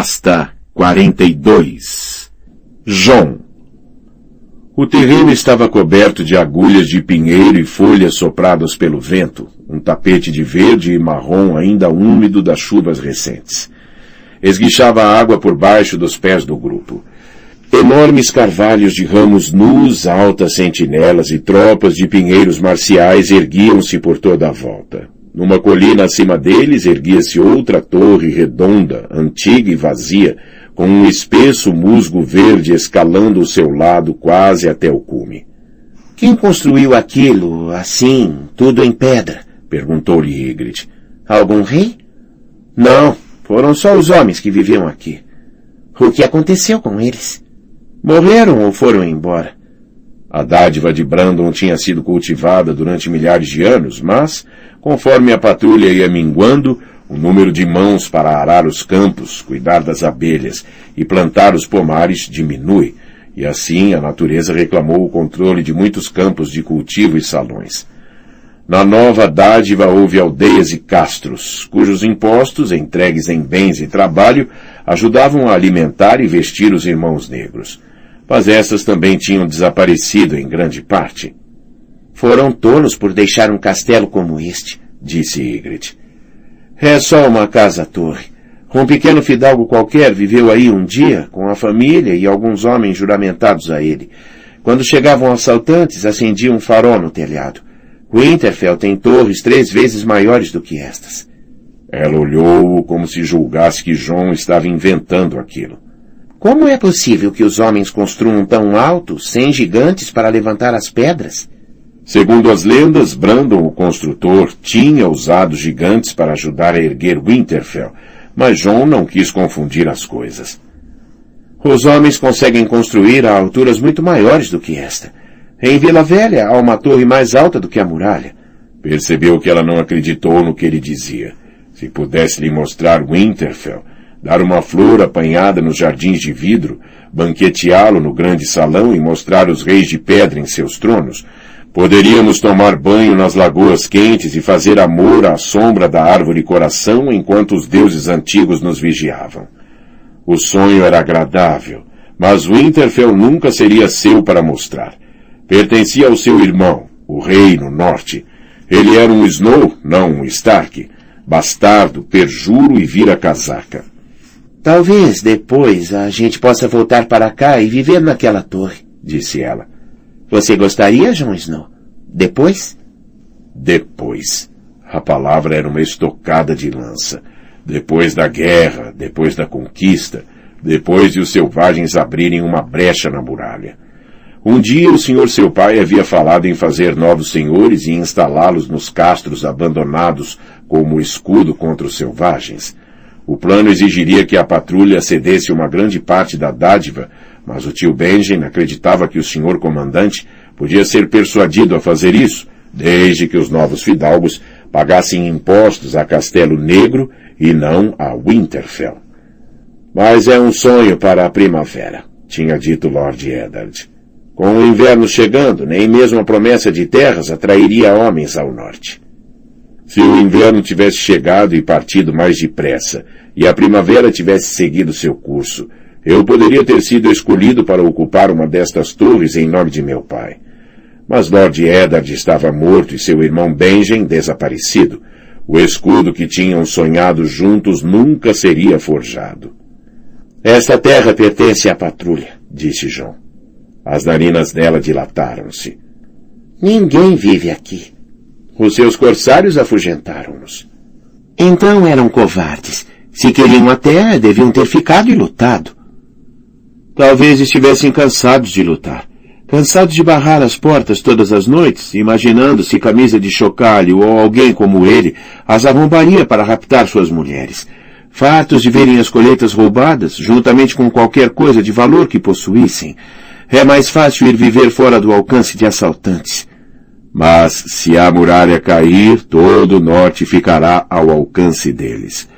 Pasta 42 João O terreno estava coberto de agulhas de pinheiro e folhas sopradas pelo vento, um tapete de verde e marrom ainda úmido das chuvas recentes. Esguichava a água por baixo dos pés do grupo. Enormes carvalhos de ramos nus, altas sentinelas e tropas de pinheiros marciais erguiam-se por toda a volta. Numa colina acima deles erguia-se outra torre redonda, antiga e vazia, com um espesso musgo verde escalando o seu lado quase até o cume. Quem construiu aquilo, assim, tudo em pedra? perguntou-lhe Ygritte. Algum rei? Não, foram só os homens que viviam aqui. O que aconteceu com eles? Morreram ou foram embora? A dádiva de Brandon tinha sido cultivada durante milhares de anos, mas, conforme a patrulha ia minguando, o número de mãos para arar os campos, cuidar das abelhas e plantar os pomares diminui, e assim a natureza reclamou o controle de muitos campos de cultivo e salões. Na nova dádiva houve aldeias e castros, cujos impostos, entregues em bens e trabalho, ajudavam a alimentar e vestir os irmãos negros mas essas também tinham desaparecido em grande parte. Foram tolos por deixar um castelo como este, disse Ygritte. É só uma casa-torre. Um pequeno fidalgo qualquer viveu aí um dia, com a família e alguns homens juramentados a ele. Quando chegavam assaltantes, acendia um farol no telhado. Winterfell tem torres três vezes maiores do que estas. Ela olhou-o como se julgasse que João estava inventando aquilo. Como é possível que os homens construam tão alto, sem gigantes para levantar as pedras? Segundo as lendas, Brandon, o construtor, tinha usado gigantes para ajudar a erguer Winterfell, mas John não quis confundir as coisas. Os homens conseguem construir a alturas muito maiores do que esta. Em Vila Velha há uma torre mais alta do que a muralha. Percebeu que ela não acreditou no que ele dizia. Se pudesse lhe mostrar Winterfell, dar uma flor apanhada nos jardins de vidro, banqueteá-lo no grande salão e mostrar os reis de pedra em seus tronos, poderíamos tomar banho nas lagoas quentes e fazer amor à sombra da árvore coração enquanto os deuses antigos nos vigiavam. O sonho era agradável, mas Winterfell nunca seria seu para mostrar. Pertencia ao seu irmão, o rei no norte. Ele era um Snow, não um Stark, bastardo, perjuro e vira-casaca. Talvez depois a gente possa voltar para cá e viver naquela torre, disse ela. Você gostaria, Jon Snow? Depois? Depois. A palavra era uma estocada de lança. Depois da guerra, depois da conquista, depois de os selvagens abrirem uma brecha na muralha. Um dia o senhor seu pai havia falado em fazer novos senhores e instalá-los nos castros abandonados como escudo contra os selvagens. O plano exigiria que a patrulha cedesse uma grande parte da dádiva, mas o tio Benjamin acreditava que o senhor comandante podia ser persuadido a fazer isso, desde que os novos fidalgos pagassem impostos a Castelo Negro e não a Winterfell. Mas é um sonho para a primavera, tinha dito Lord Eddard. Com o inverno chegando, nem mesmo a promessa de terras atrairia homens ao norte. Se o inverno tivesse chegado e partido mais depressa, e a primavera tivesse seguido seu curso, eu poderia ter sido escolhido para ocupar uma destas torres em nome de meu pai. Mas Lord Eddard estava morto e seu irmão Benjen desaparecido. O escudo que tinham sonhado juntos nunca seria forjado. Esta terra pertence à patrulha, disse João. As narinas dela dilataram-se. Ninguém vive aqui. Os seus corsários afugentaram-nos. Então eram covardes. Se queriam a terra, deviam ter ficado e lutado. Talvez estivessem cansados de lutar. Cansados de barrar as portas todas as noites, imaginando se camisa de chocalho ou alguém como ele as arrombaria para raptar suas mulheres. Fartos de verem as colheitas roubadas, juntamente com qualquer coisa de valor que possuíssem. É mais fácil ir viver fora do alcance de assaltantes. Mas se a muralha cair, todo o norte ficará ao alcance deles.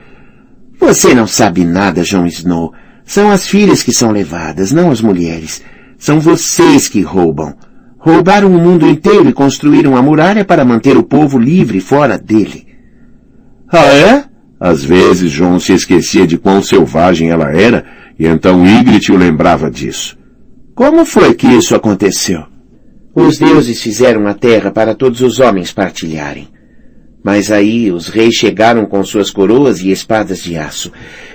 Você não sabe nada, Jon Snow. São as filhas que são levadas, não as mulheres. São vocês que roubam. Roubaram o mundo inteiro e construíram a muralha para manter o povo livre fora dele. Ah, é? Às vezes João se esquecia de quão selvagem ela era, e então Ygritte o lembrava disso. Como foi que isso aconteceu? Os deuses fizeram a terra para todos os homens partilharem. Mas aí os reis chegaram com suas coroas e espadas de aço,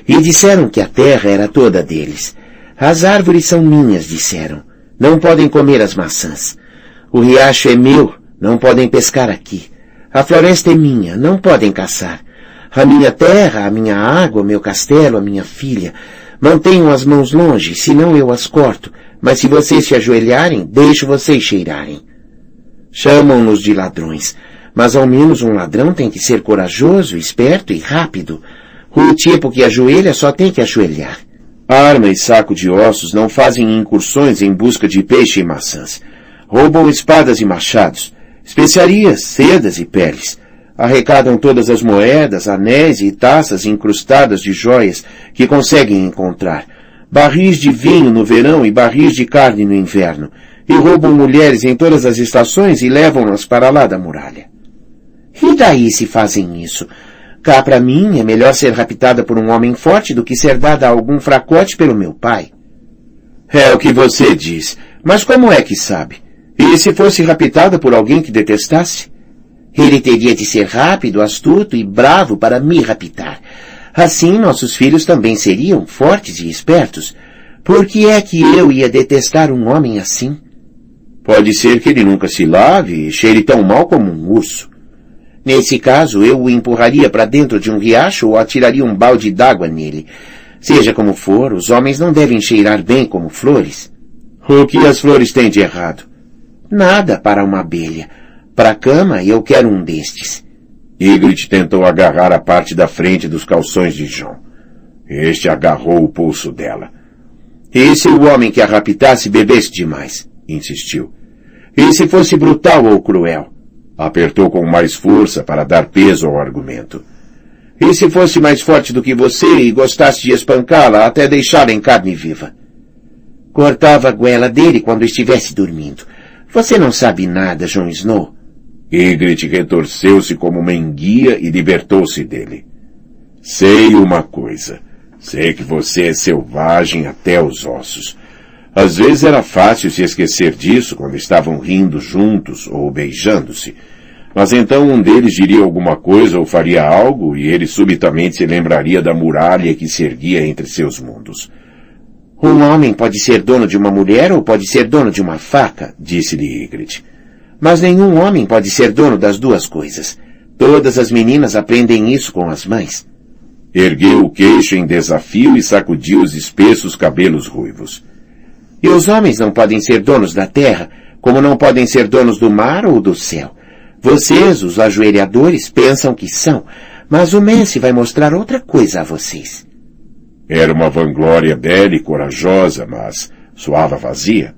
e disseram que a terra era toda deles. As árvores são minhas, disseram. Não podem comer as maçãs. O riacho é meu, não podem pescar aqui. A floresta é minha, não podem caçar. A minha terra, a minha água, meu castelo, a minha filha. Mantenham as mãos longe, senão eu as corto. Mas se vocês se ajoelharem, deixo vocês cheirarem. Chamam-nos de ladrões. Mas ao menos um ladrão tem que ser corajoso, esperto e rápido. O tipo que ajoelha só tem que ajoelhar. Arma e saco de ossos não fazem incursões em busca de peixe e maçãs. Roubam espadas e machados, especiarias, sedas e peles arrecadam todas as moedas, anéis e taças incrustadas de joias que conseguem encontrar, barris de vinho no verão e barris de carne no inverno, e roubam mulheres em todas as estações e levam-nas para lá da muralha. E daí se fazem isso? Cá para mim é melhor ser raptada por um homem forte do que ser dada a algum fracote pelo meu pai. É o que você diz, mas como é que sabe? E se fosse raptada por alguém que detestasse? Ele teria de ser rápido, astuto e bravo para me raptar. Assim nossos filhos também seriam fortes e espertos. Por que é que eu ia detestar um homem assim? Pode ser que ele nunca se lave e cheire tão mal como um urso. Nesse caso, eu o empurraria para dentro de um riacho ou atiraria um balde d'água nele. Seja como for, os homens não devem cheirar bem como flores. O que as flores têm de errado? Nada para uma abelha. Para a cama, eu quero um destes. Ygritte tentou agarrar a parte da frente dos calções de John. Este agarrou o pulso dela. E se o homem que a raptasse bebesse demais? insistiu. E se fosse brutal ou cruel? Apertou com mais força para dar peso ao argumento. E se fosse mais forte do que você e gostasse de espancá-la até deixá-la em carne viva? Cortava a goela dele quando estivesse dormindo. Você não sabe nada, Jon Snow. Ygritte retorceu-se como uma enguia e libertou-se dele. Sei uma coisa. Sei que você é selvagem até os ossos. Às vezes era fácil se esquecer disso quando estavam rindo juntos ou beijando-se. Mas então um deles diria alguma coisa ou faria algo e ele subitamente se lembraria da muralha que se erguia entre seus mundos. Um homem pode ser dono de uma mulher ou pode ser dono de uma faca, disse-lhe Ygritte. Mas nenhum homem pode ser dono das duas coisas. Todas as meninas aprendem isso com as mães. Ergueu o queixo em desafio e sacudiu os espessos cabelos ruivos. E os homens não podem ser donos da terra, como não podem ser donos do mar ou do céu. Vocês, os ajoelhadores, pensam que são, mas o Messi vai mostrar outra coisa a vocês. Era uma vanglória bela e corajosa, mas soava vazia.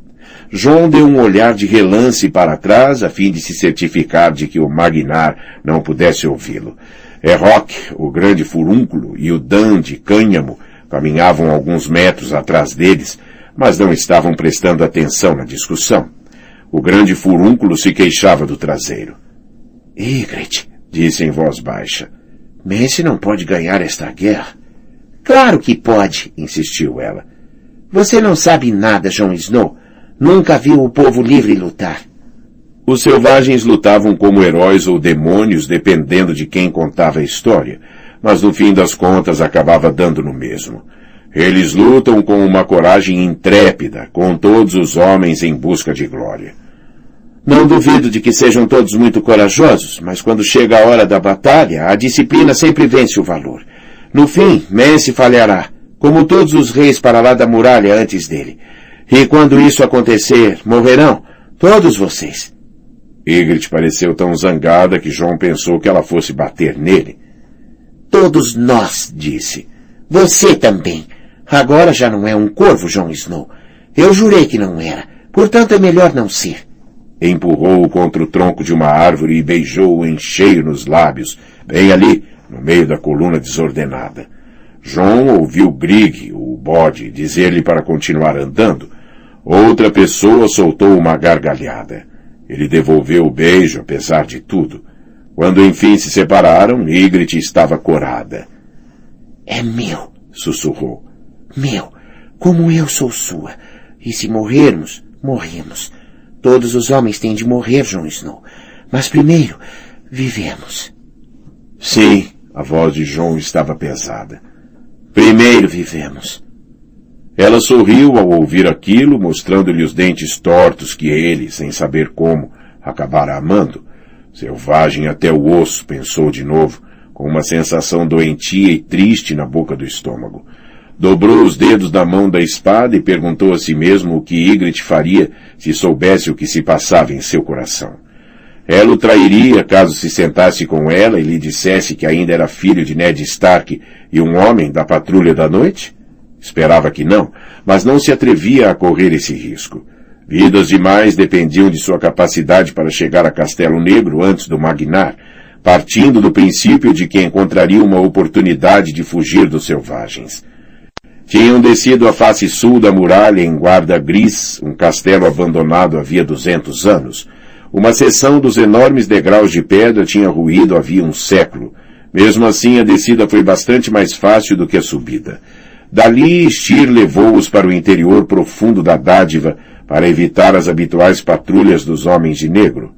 João deu um olhar de relance para trás a fim de se certificar de que o Magnar não pudesse ouvi-lo. Erroc, o grande furúnculo, e o Dan de Cânhamo caminhavam alguns metros atrás deles, mas não estavam prestando atenção na discussão. O grande furúnculo se queixava do traseiro. Ygritte, disse em voz baixa, Messi não pode ganhar esta guerra. Claro que pode, insistiu ela. Você não sabe nada, Jon Snow. Nunca viu o povo livre lutar. Os selvagens lutavam como heróis ou demônios, dependendo de quem contava a história, mas no fim das contas acabava dando no mesmo. Eles lutam com uma coragem intrépida, com todos os homens em busca de glória. Não duvido de que sejam todos muito corajosos, mas quando chega a hora da batalha, a disciplina sempre vence o valor. No fim, Mance falhará, como todos os reis para lá da muralha antes dele. E quando isso acontecer, morrerão todos vocês. Ygritte pareceu tão zangada que João pensou que ela fosse bater nele. Todos nós, disse. Você também. Agora já não é um corvo, Jon Snow. Eu jurei que não era. Portanto, é melhor não ser. Empurrou-o contra o tronco de uma árvore e beijou-o em cheio nos lábios, bem ali, no meio da coluna desordenada. João ouviu Grig, o bode, dizer-lhe para continuar andando, Outra pessoa soltou uma gargalhada. Ele devolveu o beijo, apesar de tudo. Quando enfim se separaram, Ygritte estava corada. É meu, sussurrou. Meu, como eu sou sua. E se morrermos, morremos. Todos os homens têm de morrer, Jon Snow. Mas primeiro, vivemos. Sim, a voz de Jon estava pesada. Primeiro vivemos. Ela sorriu ao ouvir aquilo, mostrando-lhe os dentes tortos que ele, sem saber como, acabara amando. Selvagem até o osso, pensou de novo, com uma sensação doentia e triste na boca do estômago. Dobrou os dedos da mão da espada e perguntou a si mesmo o que Ygritte faria se soubesse o que se passava em seu coração. Ela o trairia caso se sentasse com ela e lhe dissesse que ainda era filho de Ned Stark e um homem da patrulha da noite? Esperava que não, mas não se atrevia a correr esse risco. Vidas demais dependiam de sua capacidade para chegar a Castelo Negro antes do Magnar, partindo do princípio de que encontraria uma oportunidade de fugir dos selvagens. Tinham descido a face sul da muralha em Guarda Gris, um castelo abandonado havia duzentos anos. Uma seção dos enormes degraus de pedra tinha ruído havia um século. Mesmo assim, a descida foi bastante mais fácil do que a subida. Dali, Styr levou-os para o interior profundo da dádiva para evitar as habituais patrulhas dos homens de negro.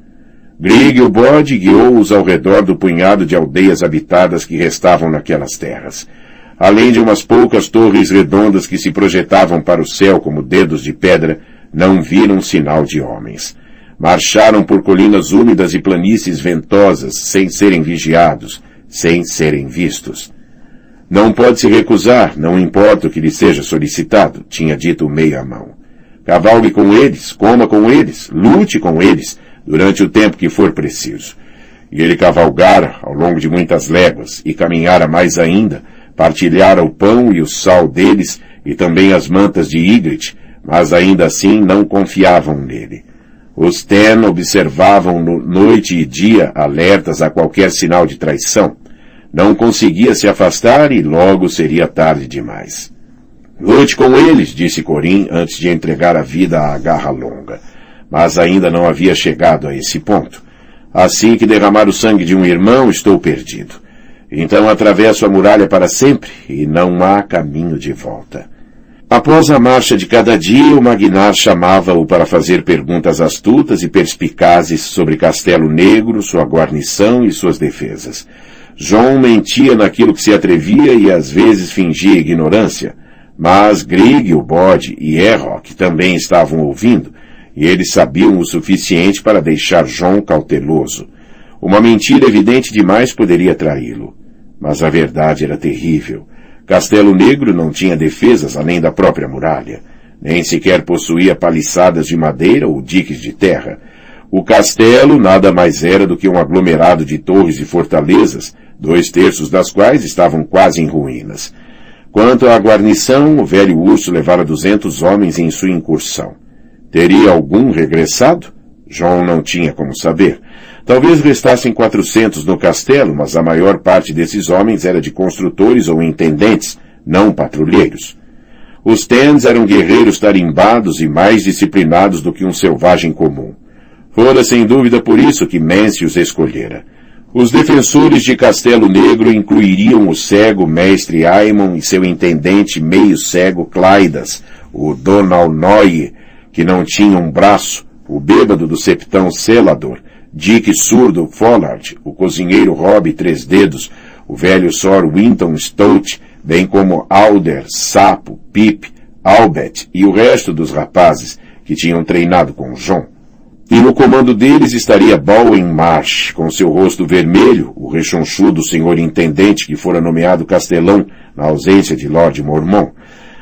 Grig o bode guiou-os ao redor do punhado de aldeias habitadas que restavam naquelas terras além de umas poucas torres redondas que se projetavam para o céu como dedos de pedra, não viram sinal de homens. Marcharam por colinas úmidas e planícies ventosas, sem serem vigiados, sem serem vistos. Não pode se recusar, não importa o que lhe seja solicitado, tinha dito o meio-mão. Cavalgue com eles, coma com eles, lute com eles, durante o tempo que for preciso. E ele cavalgara ao longo de muitas léguas e caminhara mais ainda, partilhara o pão e o sal deles e também as mantas de Ygritte, mas ainda assim não confiavam nele. Os Ten observavam no noite e dia, alertas a qualquer sinal de traição. Não conseguia se afastar e logo seria tarde demais. Lute com eles, disse Corim antes de entregar a vida à garra longa. Mas ainda não havia chegado a esse ponto. Assim que derramar o sangue de um irmão, estou perdido. Então atravesso a muralha para sempre e não há caminho de volta. Após a marcha de cada dia, o Magnar chamava-o para fazer perguntas astutas e perspicazes sobre Castelo Negro, sua guarnição e suas defesas. João mentia naquilo que se atrevia e às vezes fingia ignorância, mas Grig, o bode e Errock também estavam ouvindo, e eles sabiam o suficiente para deixar João cauteloso. Uma mentira evidente demais poderia traí-lo. Mas a verdade era terrível. Castelo Negro não tinha defesas além da própria muralha. Nem sequer possuía paliçadas de madeira ou diques de terra. O castelo nada mais era do que um aglomerado de torres e fortalezas, dois terços das quais estavam quase em ruínas. Quanto à guarnição, o velho urso levara duzentos homens em sua incursão. Teria algum regressado? João não tinha como saber. Talvez restassem quatrocentos no castelo, mas a maior parte desses homens era de construtores ou intendentes, não patrulheiros. Os Tens eram guerreiros tarimbados e mais disciplinados do que um selvagem comum. Fora sem dúvida por isso que Mance os escolhera. Os defensores de Castelo Negro incluiriam o cego mestre Aemon e seu intendente meio cego Claidas, o Donal Noye, que não tinha um braço, o bêbado do septão Selador, Dick Surdo Follard, o cozinheiro Rob Três Dedos, o velho Sor Winton Stout, bem como Alder, Sapo, Pip, Albert e o resto dos rapazes que tinham treinado com John. E no comando deles estaria Bowen Marsh, com seu rosto vermelho, o rechonchudo senhor intendente que fora nomeado castelão na ausência de Lord Mormon,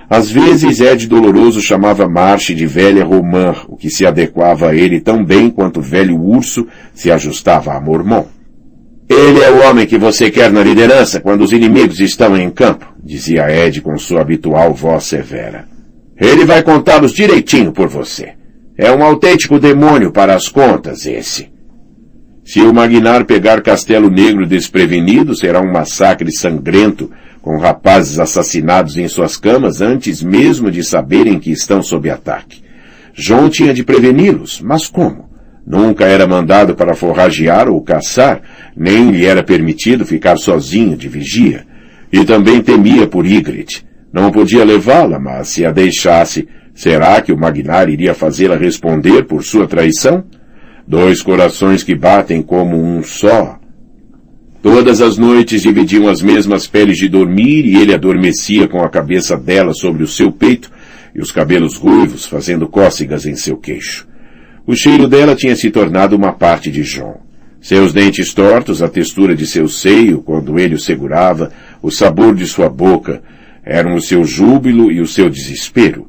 às vezes Ed Doloroso chamava Marche de velha romã, o que se adequava a ele tão bem quanto o velho urso se ajustava a Mormon. Ele é o homem que você quer na liderança quando os inimigos estão em campo, dizia Ed com sua habitual voz severa. Ele vai contá-los direitinho por você. É um autêntico demônio para as contas, esse. Se o Magnar pegar Castelo Negro desprevenido, será um massacre sangrento com rapazes assassinados em suas camas antes mesmo de saberem que estão sob ataque. João tinha de preveni-los, mas como? Nunca era mandado para forragear ou caçar, nem lhe era permitido ficar sozinho de vigia. E também temia por Ygritte. Não podia levá-la, mas se a deixasse, será que o Magnar iria fazê-la responder por sua traição? Dois corações que batem como um só. Todas as noites dividiam as mesmas peles de dormir e ele adormecia com a cabeça dela sobre o seu peito e os cabelos ruivos fazendo cócegas em seu queixo. O cheiro dela tinha se tornado uma parte de John. Seus dentes tortos, a textura de seu seio, quando ele o segurava, o sabor de sua boca, eram o seu júbilo e o seu desespero.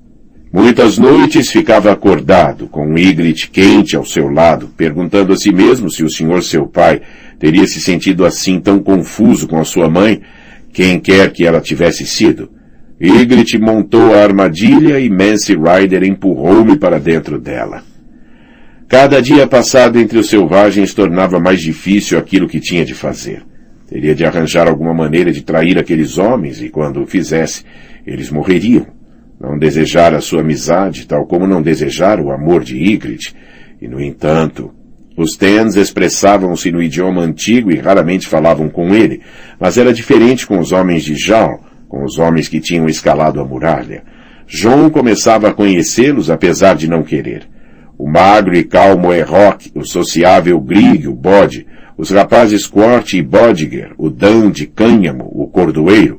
Muitas noites ficava acordado, com um Ygritte quente ao seu lado, perguntando a si mesmo se o senhor seu pai teria se sentido assim tão confuso com a sua mãe, quem quer que ela tivesse sido. Ygritte montou a armadilha e Mance Rider empurrou-me para dentro dela. Cada dia passado entre os selvagens tornava mais difícil aquilo que tinha de fazer. Teria de arranjar alguma maneira de trair aqueles homens e quando o fizesse, eles morreriam. Não desejar a sua amizade, tal como não desejar o amor de Ygritte. E, no entanto, os Tens expressavam-se no idioma antigo e raramente falavam com ele, mas era diferente com os homens de Jal, com os homens que tinham escalado a muralha. João começava a conhecê-los apesar de não querer o magro e calmo Errock, o sociável Grig, o bode, os rapazes Quort e Bodiger, o Dan de Cânhamo, o cordoeiro.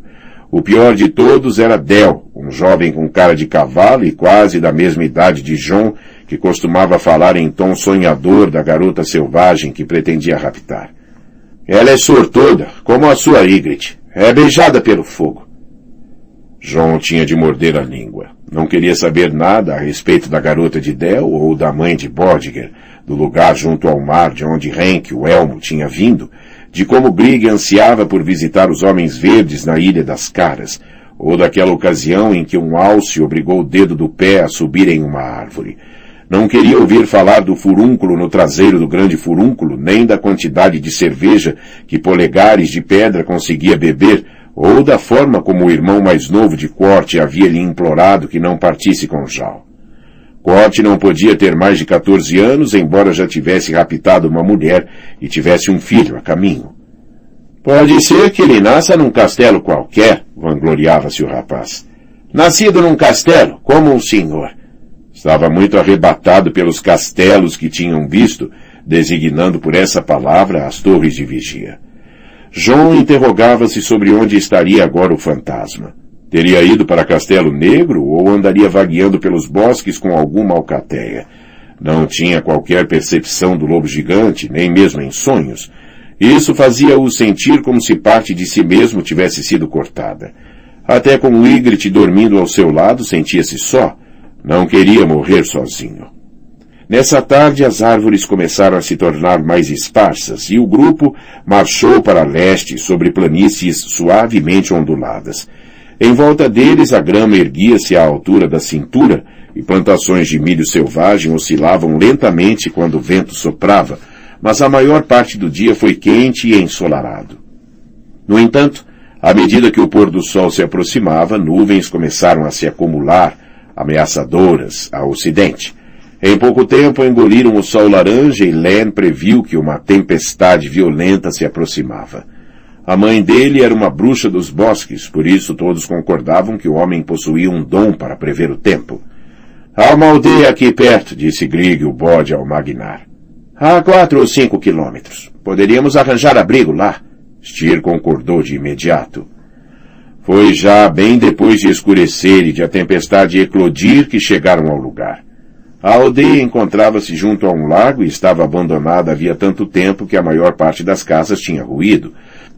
O pior de todos era Del, um jovem com cara de cavalo e quase da mesma idade de John, que costumava falar em tom sonhador da garota selvagem que pretendia raptar. Ela é sortuda, como a sua Ygritte. É beijada pelo fogo. John tinha de morder a língua. Não queria saber nada a respeito da garota de Del ou da mãe de Bodiger, do lugar junto ao mar de onde Henk, o elmo, tinha vindo, de como Brigg ansiava por visitar os Homens Verdes na Ilha das Caras, ou daquela ocasião em que um alce obrigou o dedo do pé a subir em uma árvore. Não queria ouvir falar do furúnculo no traseiro do grande furúnculo, nem da quantidade de cerveja que polegares de pedra conseguia beber, ou da forma como o irmão mais novo de Corte havia lhe implorado que não partisse com Jal. Corte não podia ter mais de 14 anos, embora já tivesse raptado uma mulher e tivesse um filho a caminho. Pode ser que ele nasça num castelo qualquer, vangloriava-se o rapaz. Nascido num castelo, como o senhor. Estava muito arrebatado pelos castelos que tinham visto, designando por essa palavra as torres de vigia. João interrogava-se sobre onde estaria agora o fantasma. Teria ido para Castelo Negro ou andaria vagueando pelos bosques com alguma alcateia? Não tinha qualquer percepção do lobo gigante, nem mesmo em sonhos. Isso fazia-o sentir como se parte de si mesmo tivesse sido cortada. Até com o Ygritte dormindo ao seu lado, sentia-se só. Não queria morrer sozinho. Nessa tarde as árvores começaram a se tornar mais esparsas e o grupo marchou para leste sobre planícies suavemente onduladas. Em volta deles a grama erguia-se à altura da cintura e plantações de milho selvagem oscilavam lentamente quando o vento soprava, mas a maior parte do dia foi quente e ensolarado. No entanto, à medida que o pôr do sol se aproximava, nuvens começaram a se acumular, ameaçadoras, ao ocidente. Em pouco tempo engoliram o sol laranja e Len previu que uma tempestade violenta se aproximava. A mãe dele era uma bruxa dos bosques, por isso todos concordavam que o homem possuía um dom para prever o tempo. Há uma aldeia aqui perto, disse Grig, o bode, ao Magnar. Há quatro ou cinco quilômetros. Poderíamos arranjar abrigo lá. Styr concordou de imediato. Foi já bem depois de escurecer e de a tempestade eclodir que chegaram ao lugar. A aldeia encontrava-se junto a um lago e estava abandonada havia tanto tempo que a maior parte das casas tinha ruído.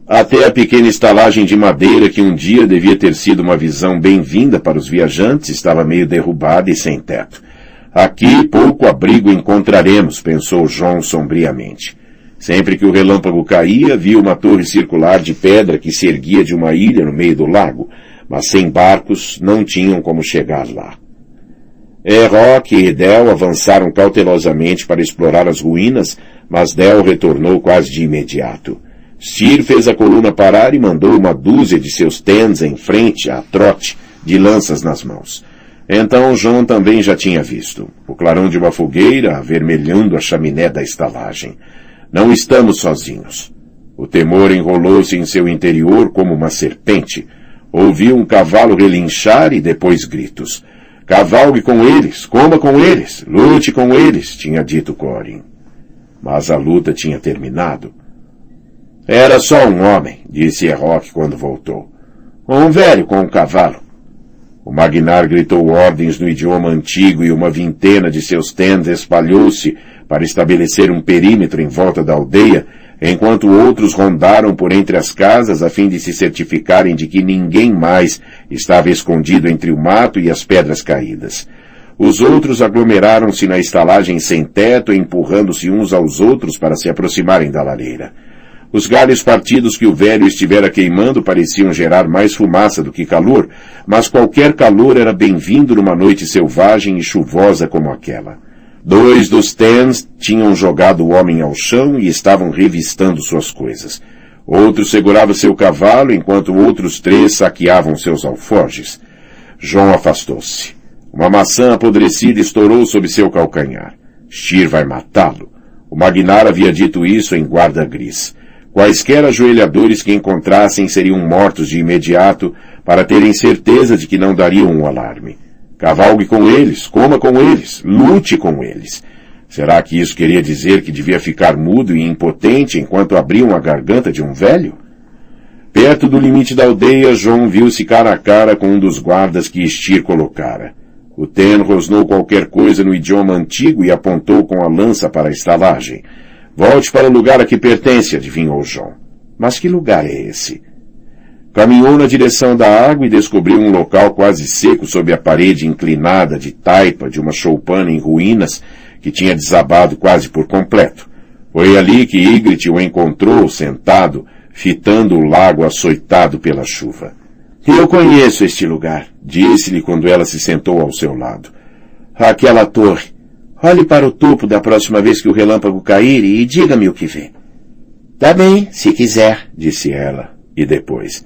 Até a pequena estalagem de madeira que um dia devia ter sido uma visão bem-vinda para os viajantes estava meio derrubada e sem teto. Aqui pouco abrigo encontraremos, pensou João sombriamente. Sempre que o relâmpago caía, via uma torre circular de pedra que se erguia de uma ilha no meio do lago, mas sem barcos não tinham como chegar lá. Rock e Del avançaram cautelosamente para explorar as ruínas, mas Del retornou quase de imediato. Styr fez a coluna parar e mandou uma dúzia de seus tens em frente, a trote, de lanças nas mãos. Então John também já tinha visto. O clarão de uma fogueira avermelhando a chaminé da estalagem. Não estamos sozinhos. O temor enrolou-se em seu interior como uma serpente. Ouviu um cavalo relinchar e depois gritos. Cavalgue com eles, coma com eles, lute com eles, tinha dito Corin. Mas a luta tinha terminado. Era só um homem, disse Errock quando voltou. Um velho com um cavalo. O Magnar gritou ordens no idioma antigo e uma vintena de seus tens espalhou-se para estabelecer um perímetro em volta da aldeia, enquanto outros rondaram por entre as casas a fim de se certificarem de que ninguém mais estava escondido entre o mato e as pedras caídas. Os outros aglomeraram-se na estalagem sem teto, empurrando-se uns aos outros para se aproximarem da lareira. Os galhos partidos que o velho estivera queimando pareciam gerar mais fumaça do que calor, mas qualquer calor era bem-vindo numa noite selvagem e chuvosa como aquela. Dois dos tens tinham jogado o homem ao chão e estavam revistando suas coisas. Outro segurava seu cavalo, enquanto outros três saqueavam seus alforjes. João afastou-se. Uma maçã apodrecida estourou sob seu calcanhar. Stir vai matá-lo. O Magnar havia dito isso em guarda gris. Quaisquer ajoelhadores que encontrassem seriam mortos de imediato para terem certeza de que não dariam um alarme. Cavalgue com eles, coma com eles, lute com eles. Será que isso queria dizer que devia ficar mudo e impotente enquanto abriam a garganta de um velho? Perto do limite da aldeia, João viu-se cara a cara com um dos guardas que Estir colocara. O Ten rosnou qualquer coisa no idioma antigo e apontou com a lança para a estalagem. Volte para o lugar a que pertence, adivinhou João. Mas que lugar é esse? Caminhou na direção da água e descobriu um local quase seco sob a parede inclinada de taipa de uma choupana em ruínas que tinha desabado quase por completo. Foi ali que Ygritte o encontrou sentado, fitando o lago açoitado pela chuva. Eu conheço este lugar, disse-lhe quando ela se sentou ao seu lado. Aquela torre. Olhe para o topo da próxima vez que o relâmpago cair e diga-me o que vê. Tá bem, se quiser, disse ela. E depois.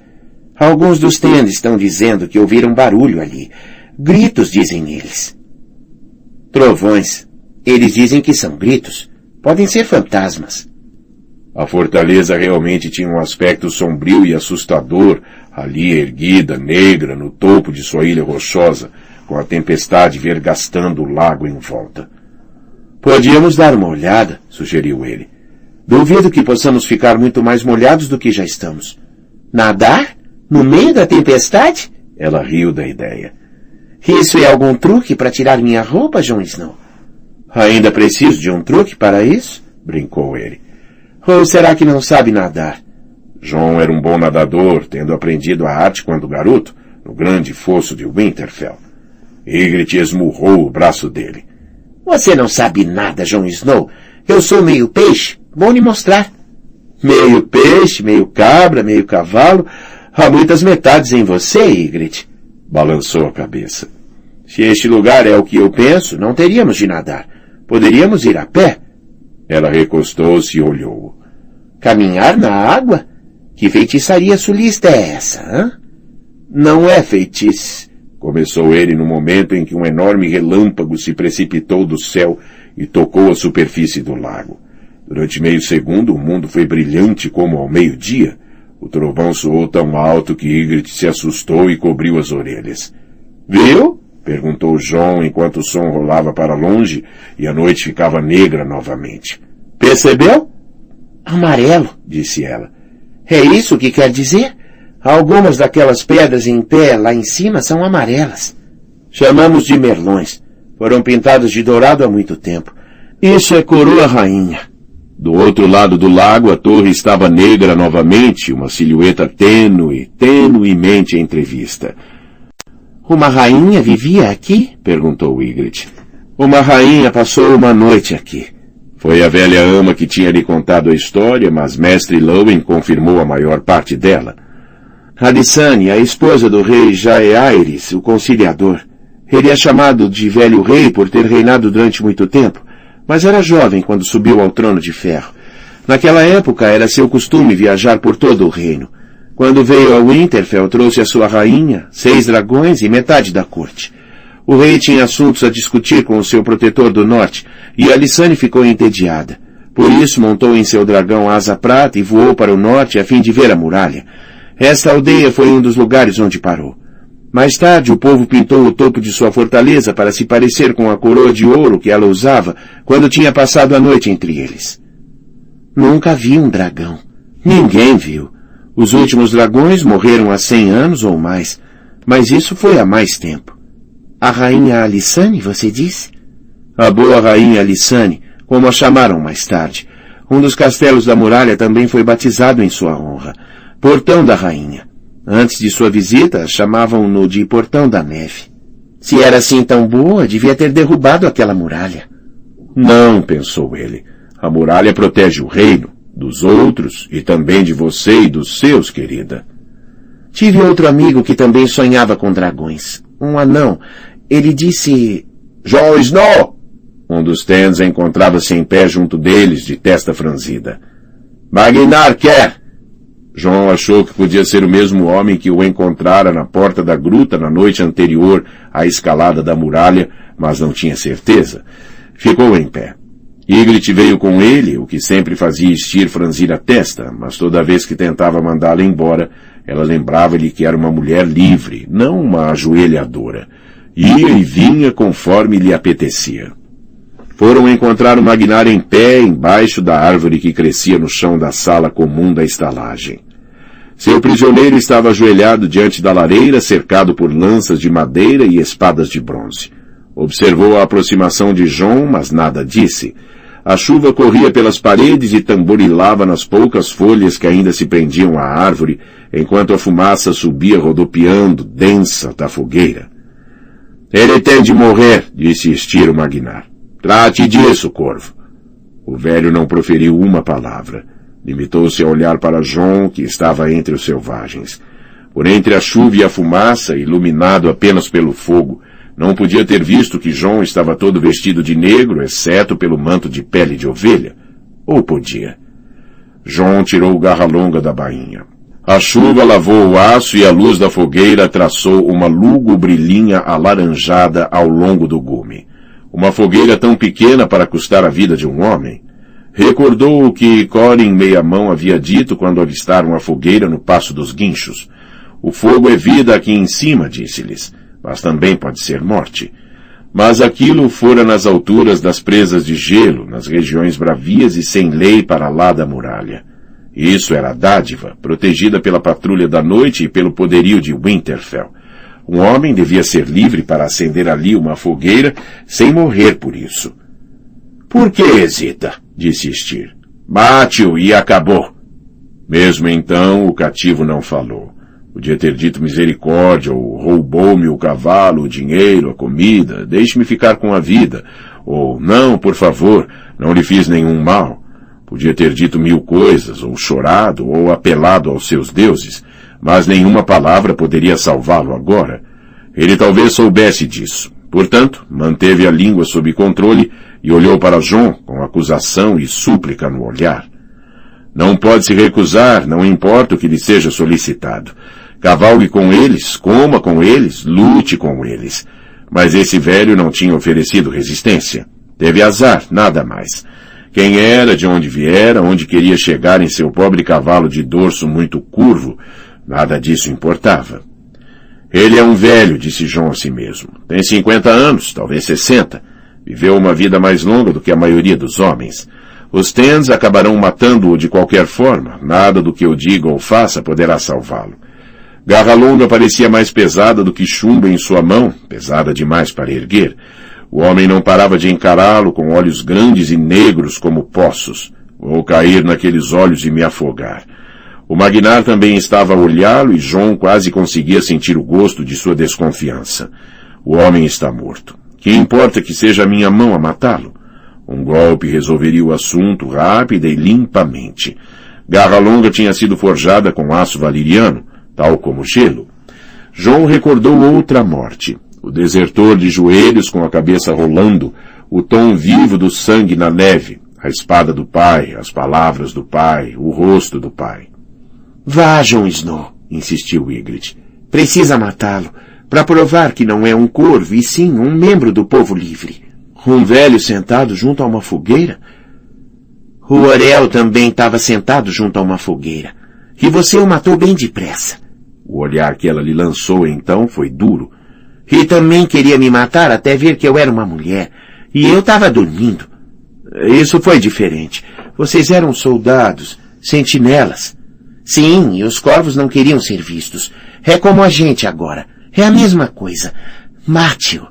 Alguns dos tendes estão dizendo que ouviram barulho ali. Gritos, dizem eles. Trovões. Eles dizem que são gritos. Podem ser fantasmas. A fortaleza realmente tinha um aspecto sombrio e assustador, ali erguida, negra, no topo de sua ilha rochosa, com a tempestade vergastando o lago em volta. Podíamos dar uma olhada, sugeriu ele. Duvido que possamos ficar muito mais molhados do que já estamos. Nadar? No meio da tempestade? Ela riu da ideia. Isso é algum truque para tirar minha roupa, Jon Snow? Ainda preciso de um truque para isso? Brincou ele. Ou será que não sabe nadar? John era um bom nadador, tendo aprendido a arte quando garoto, no grande fosso de Winterfell. Ygritte esmurrou o braço dele. Você não sabe nada, Jon Snow. Eu sou meio peixe. Bom lhe mostrar. Meio peixe, meio cabra, meio cavalo. Há muitas metades em você, Ygritte. Balançou a cabeça. Se este lugar é o que eu penso, não teríamos de nadar. Poderíamos ir a pé. Ela recostou-se e olhou. Caminhar na água? Que feitiçaria sulista é essa, hã? Não é feitiço. Começou ele no momento em que um enorme relâmpago se precipitou do céu e tocou a superfície do lago. Durante meio segundo o mundo foi brilhante como ao meio-dia. O trovão soou tão alto que Ygritte se assustou e cobriu as orelhas. Viu? perguntou João enquanto o som rolava para longe e a noite ficava negra novamente. Percebeu? Amarelo, disse ela. É isso que quer dizer? Algumas daquelas pedras em pé lá em cima são amarelas. Chamamos de merlões. Foram pintadas de dourado há muito tempo. Isso é coroa rainha. Do outro lado do lago, a torre estava negra novamente, uma silhueta tênue, tenuemente entrevista. Uma rainha vivia aqui? perguntou Ygritte. Uma rainha passou uma noite aqui. Foi a velha ama que tinha lhe contado a história, mas mestre Lowen confirmou a maior parte dela. Alissane, a esposa do rei Jaeaires, o conciliador. Ele é chamado de velho rei por ter reinado durante muito tempo, mas era jovem quando subiu ao trono de ferro. Naquela época era seu costume viajar por todo o reino. Quando veio a Winterfell, trouxe a sua rainha, seis dragões e metade da corte. O rei tinha assuntos a discutir com o seu protetor do norte, e Alissane ficou entediada. Por isso montou em seu dragão asa prata e voou para o norte a fim de ver a muralha. Esta aldeia foi um dos lugares onde parou. Mais tarde, o povo pintou o topo de sua fortaleza para se parecer com a coroa de ouro que ela usava quando tinha passado a noite entre eles. Nunca vi um dragão. Ninguém viu. Os últimos dragões morreram há cem anos ou mais, mas isso foi há mais tempo. A rainha Alissane, você disse? A boa rainha Alissane, como a chamaram mais tarde. Um dos castelos da muralha também foi batizado em sua honra. Portão da Rainha. Antes de sua visita, chamavam-no de Portão da Neve. Se era assim tão boa, devia ter derrubado aquela muralha. Não, pensou ele. A muralha protege o reino, dos outros e também de você e dos seus, querida. Tive outro amigo que também sonhava com dragões. Um anão. Ele disse... Jon Snow! Um dos Tens encontrava-se em pé junto deles, de testa franzida. Magnar quer! João achou que podia ser o mesmo homem que o encontrara na porta da gruta na noite anterior à escalada da muralha, mas não tinha certeza. Ficou em pé. Ygritte veio com ele, o que sempre fazia Estir franzir a testa, mas toda vez que tentava mandá-la embora, ela lembrava-lhe que era uma mulher livre, não uma ajoelhadora. Ia e vinha conforme lhe apetecia. Foram encontrar o Magnar em pé embaixo da árvore que crescia no chão da sala comum da estalagem. Seu prisioneiro estava ajoelhado diante da lareira, cercado por lanças de madeira e espadas de bronze. Observou a aproximação de João, mas nada disse. A chuva corria pelas paredes e tamborilava nas poucas folhas que ainda se prendiam à árvore, enquanto a fumaça subia rodopiando, densa, da fogueira. Ele tem de morrer, disse Estiro Magnar. Trate disso, corvo. O velho não proferiu uma palavra. Limitou-se a olhar para João, que estava entre os selvagens. Por entre a chuva e a fumaça, iluminado apenas pelo fogo, não podia ter visto que João estava todo vestido de negro, exceto pelo manto de pele de ovelha. Ou podia? João tirou garra longa da bainha. A chuva lavou o aço e a luz da fogueira traçou uma lúgubre linha alaranjada ao longo do gume. Uma fogueira tão pequena para custar a vida de um homem. Recordou o que Corin Meia-Mão havia dito quando avistaram a fogueira no Passo dos Guinchos. O fogo é vida aqui em cima, disse-lhes, mas também pode ser morte. Mas aquilo fora nas alturas das presas de gelo, nas regiões bravias e sem lei para lá da muralha. Isso era dádiva, protegida pela patrulha da noite e pelo poderio de Winterfell. Um homem devia ser livre para acender ali uma fogueira sem morrer por isso. Por que hesita? Disse Stir. Mate-o e acabou. Mesmo então, o cativo não falou. Podia ter dito misericórdia, ou roubou-me o cavalo, o dinheiro, a comida, deixe-me ficar com a vida, ou não, por favor, não lhe fiz nenhum mal. Podia ter dito mil coisas, ou chorado, ou apelado aos seus deuses, mas nenhuma palavra poderia salvá-lo agora. Ele talvez soubesse disso. Portanto, manteve a língua sob controle e olhou para João com acusação e súplica no olhar. Não pode se recusar, não importa o que lhe seja solicitado. Cavalgue com eles, coma com eles, lute com eles. Mas esse velho não tinha oferecido resistência. Teve azar, nada mais. Quem era, de onde viera, onde queria chegar em seu pobre cavalo de dorso muito curvo, nada disso importava. Ele é um velho, disse João a si mesmo. Tem cinquenta anos, talvez sessenta. Viveu uma vida mais longa do que a maioria dos homens. Os Tens acabarão matando-o de qualquer forma. Nada do que eu diga ou faça poderá salvá-lo. Garra longa parecia mais pesada do que chumbo em sua mão, pesada demais para erguer. O homem não parava de encará-lo com olhos grandes e negros como poços. Vou cair naqueles olhos e me afogar. O Magnar também estava a olhá-lo e João quase conseguia sentir o gosto de sua desconfiança. O homem está morto. Que importa que seja a minha mão a matá-lo? Um golpe resolveria o assunto rápida e limpamente. Garra longa tinha sido forjada com aço valeriano, tal como gelo. João recordou outra morte. O desertor de joelhos com a cabeça rolando, o tom vivo do sangue na neve, a espada do pai, as palavras do pai, o rosto do pai. Vá, Jon Snow, insistiu Ygritte. Precisa matá-lo para provar que não é um corvo e sim um membro do povo livre. Um velho sentado junto a uma fogueira? O Orel também estava sentado junto a uma fogueira. E você o matou bem depressa. O olhar que ela lhe lançou então foi duro. E também queria me matar até ver que eu era uma mulher. E eu estava dormindo. Isso foi diferente. Vocês eram soldados, sentinelas. Sim, e os corvos não queriam ser vistos. É como a gente agora. É a mesma coisa. Mate-o.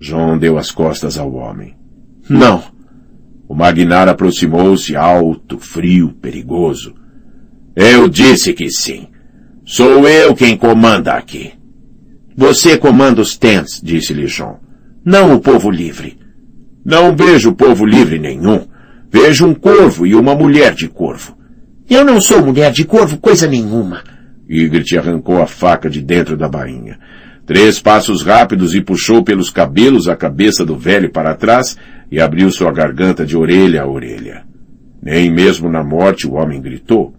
João deu as costas ao homem. Não. O Magnar aproximou-se alto, frio, perigoso. Eu disse que sim. Sou eu quem comanda aqui. Você comanda os Tens, disse-lhe João. Não o povo livre. Não vejo povo livre nenhum. Vejo um corvo e uma mulher de corvo. Eu não sou mulher de corvo, coisa nenhuma. Ygritte arrancou a faca de dentro da bainha. Três passos rápidos e puxou pelos cabelos a cabeça do velho para trás e abriu sua garganta de orelha a orelha. Nem mesmo na morte o homem gritou.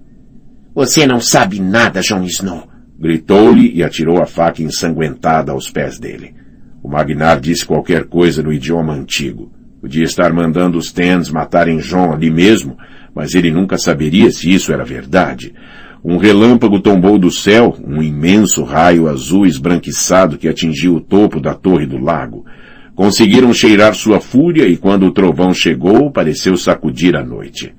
Você não sabe nada, Jon Snow. Gritou-lhe e atirou a faca ensanguentada aos pés dele. O Magnar disse qualquer coisa no idioma antigo. Podia estar mandando os Tens matarem Jon ali mesmo, mas ele nunca saberia se isso era verdade. Um relâmpago tombou do céu, um imenso raio azul esbranquiçado que atingiu o topo da torre do lago. Conseguiram cheirar sua fúria e quando o trovão chegou, pareceu sacudir a noite.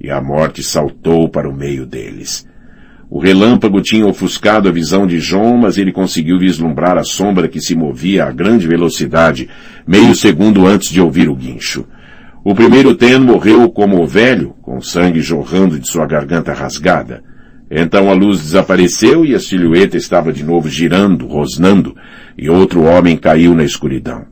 E a morte saltou para o meio deles. O relâmpago tinha ofuscado a visão de João, mas ele conseguiu vislumbrar a sombra que se movia a grande velocidade, meio segundo antes de ouvir o guincho. O primeiro Ten morreu como o velho, com sangue jorrando de sua garganta rasgada. Então a luz desapareceu e a silhueta estava de novo girando, rosnando, e outro homem caiu na escuridão.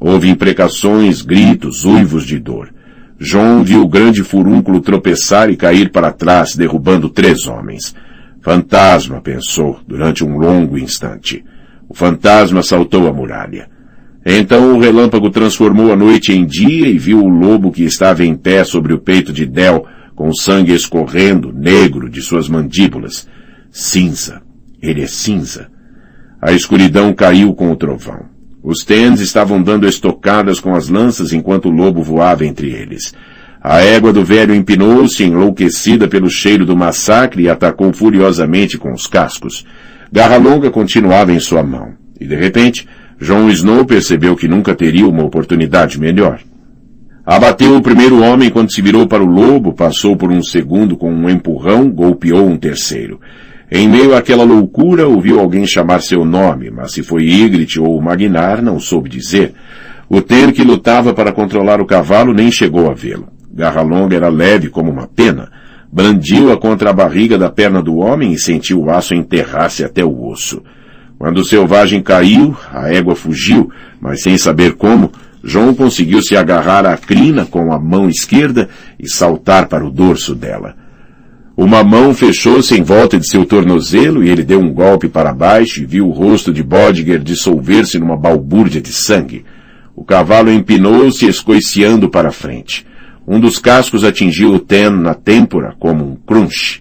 Houve imprecações, gritos, uivos de dor. João viu o grande furúnculo tropeçar e cair para trás, derrubando três homens. Fantasma, pensou, durante um longo instante. O fantasma saltou a muralha. Então o relâmpago transformou a noite em dia e viu o lobo que estava em pé sobre o peito de Del, com sangue escorrendo, negro, de suas mandíbulas. Cinza. Ele é cinza. A escuridão caiu com o trovão. Os Tens estavam dando estocadas com as lanças enquanto o lobo voava entre eles. A égua do velho empinou-se, enlouquecida pelo cheiro do massacre, e atacou furiosamente com os cascos. Garra longa continuava em sua mão. E de repente, Jon Snow percebeu que nunca teria uma oportunidade melhor. Abateu o primeiro homem quando se virou para o lobo, passou por um segundo com um empurrão, golpeou um terceiro. Em meio àquela loucura, ouviu alguém chamar seu nome, mas se foi Ygritte ou Magnar, não soube dizer. O ter que lutava para controlar o cavalo nem chegou a vê-lo. Garra longa era leve como uma pena. Brandiu-a contra a barriga da perna do homem e sentiu o aço enterrar-se até o osso. Quando o selvagem caiu, a égua fugiu, mas sem saber como, João conseguiu se agarrar à crina com a mão esquerda e saltar para o dorso dela. Uma mão fechou-se em volta de seu tornozelo e ele deu um golpe para baixo e viu o rosto de Bodiger dissolver-se numa balbúrdia de sangue. O cavalo empinou-se escoiciando para frente. Um dos cascos atingiu o Ten na têmpora como um crunch.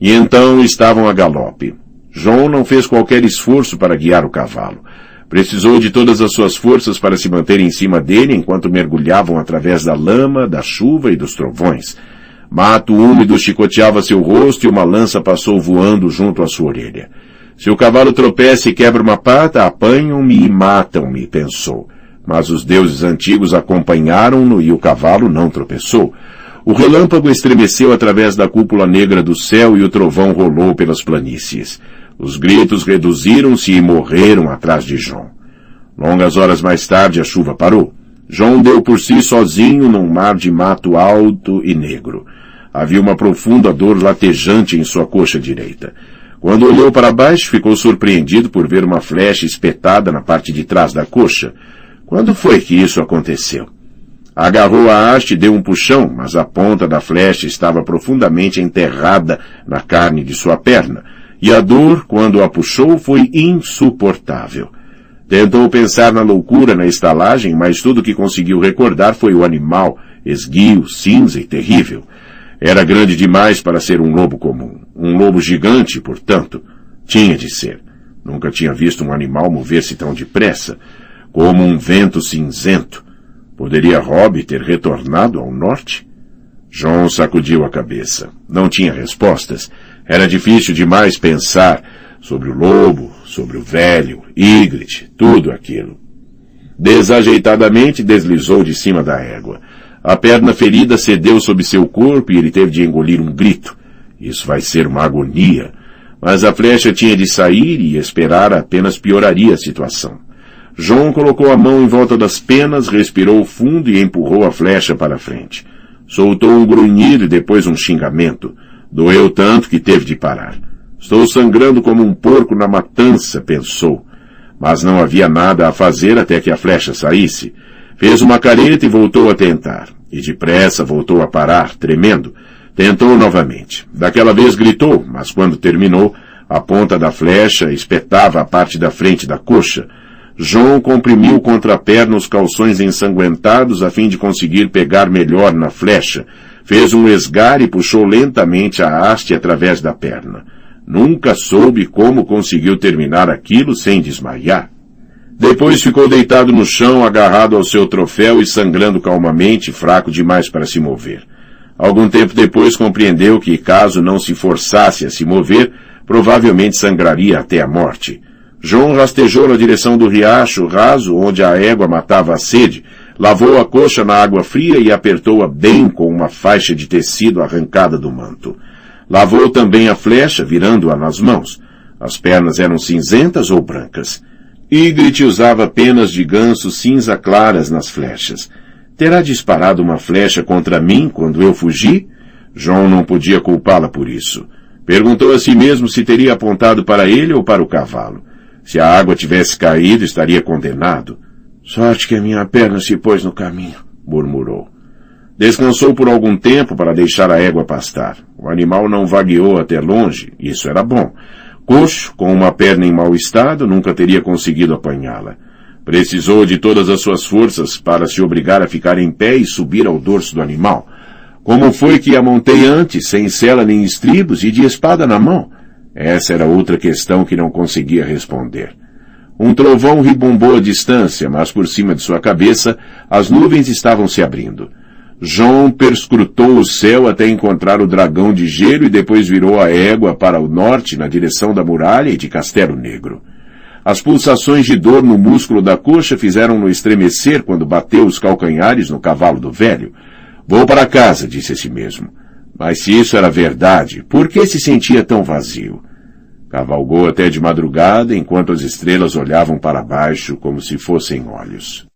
E então estavam a galope. João não fez qualquer esforço para guiar o cavalo. Precisou de todas as suas forças para se manter em cima dele enquanto mergulhavam através da lama, da chuva e dos trovões. Mato úmido chicoteava seu rosto e uma lança passou voando junto à sua orelha. Se o cavalo tropeça e quebra uma pata, apanham-me e matam-me, pensou. Mas os deuses antigos acompanharam-no e o cavalo não tropeçou. O relâmpago estremeceu através da cúpula negra do céu e o trovão rolou pelas planícies. Os gritos reduziram-se e morreram atrás de João. Longas horas mais tarde a chuva parou. João deu por si sozinho num mar de mato alto e negro. Havia uma profunda dor latejante em sua coxa direita. Quando olhou para baixo, ficou surpreendido por ver uma flecha espetada na parte de trás da coxa. Quando foi que isso aconteceu? Agarrou a haste e deu um puxão, mas a ponta da flecha estava profundamente enterrada na carne de sua perna, e a dor, quando a puxou, foi insuportável. Tentou pensar na loucura na estalagem, mas tudo que conseguiu recordar foi o animal, esguio, cinza e terrível. Era grande demais para ser um lobo comum. Um lobo gigante, portanto. Tinha de ser. Nunca tinha visto um animal mover-se tão depressa. Como um vento cinzento. Poderia Robb ter retornado ao norte? João sacudiu a cabeça. Não tinha respostas. Era difícil demais pensar sobre o lobo, sobre o velho, Ygritte, tudo aquilo. Desajeitadamente deslizou de cima da égua. A perna ferida cedeu sob seu corpo e ele teve de engolir um grito. Isso vai ser uma agonia. Mas a flecha tinha de sair e esperar apenas pioraria a situação. João colocou a mão em volta das penas, respirou fundo e empurrou a flecha para frente. Soltou um grunhido e depois um xingamento. Doeu tanto que teve de parar. Estou sangrando como um porco na matança, pensou. Mas não havia nada a fazer até que a flecha saísse. Fez uma careta e voltou a tentar. E depressa voltou a parar, tremendo. Tentou novamente. Daquela vez gritou, mas quando terminou, a ponta da flecha espetava a parte da frente da coxa. João comprimiu contra a perna os calções ensanguentados a fim de conseguir pegar melhor na flecha. Fez um esgar e puxou lentamente a haste através da perna. Nunca soube como conseguiu terminar aquilo sem desmaiar. Depois ficou deitado no chão, agarrado ao seu troféu e sangrando calmamente, fraco demais para se mover. Algum tempo depois compreendeu que, caso não se forçasse a se mover, provavelmente sangraria até a morte. João rastejou na direção do riacho raso onde a égua matava a sede, lavou a coxa na água fria e apertou-a bem com uma faixa de tecido arrancada do manto. Lavou também a flecha, virando-a nas mãos. As pernas eram cinzentas ou brancas. Ygritte usava penas de ganso cinza claras nas flechas. Terá disparado uma flecha contra mim quando eu fugi? João não podia culpá-la por isso. Perguntou a si mesmo se teria apontado para ele ou para o cavalo. Se a água tivesse caído, estaria condenado. Sorte que a minha perna se pôs no caminho, murmurou. Descansou por algum tempo para deixar a égua pastar. O animal não vagueou até longe, isso era bom. Coxo, com uma perna em mau estado, nunca teria conseguido apanhá-la. Precisou de todas as suas forças para se obrigar a ficar em pé e subir ao dorso do animal. Como foi que a montei antes, sem sela nem estribos e de espada na mão? Essa era outra questão que não conseguia responder. Um trovão ribombou à distância, mas por cima de sua cabeça as nuvens estavam se abrindo. João perscrutou o céu até encontrar o dragão de gelo e depois virou a égua para o norte na direção da muralha e de Castelo Negro. As pulsações de dor no músculo da coxa fizeram-no estremecer quando bateu os calcanhares no cavalo do velho. Vou para casa, disse a si mesmo. Mas se isso era verdade, por que se sentia tão vazio? Cavalgou até de madrugada enquanto as estrelas olhavam para baixo como se fossem olhos.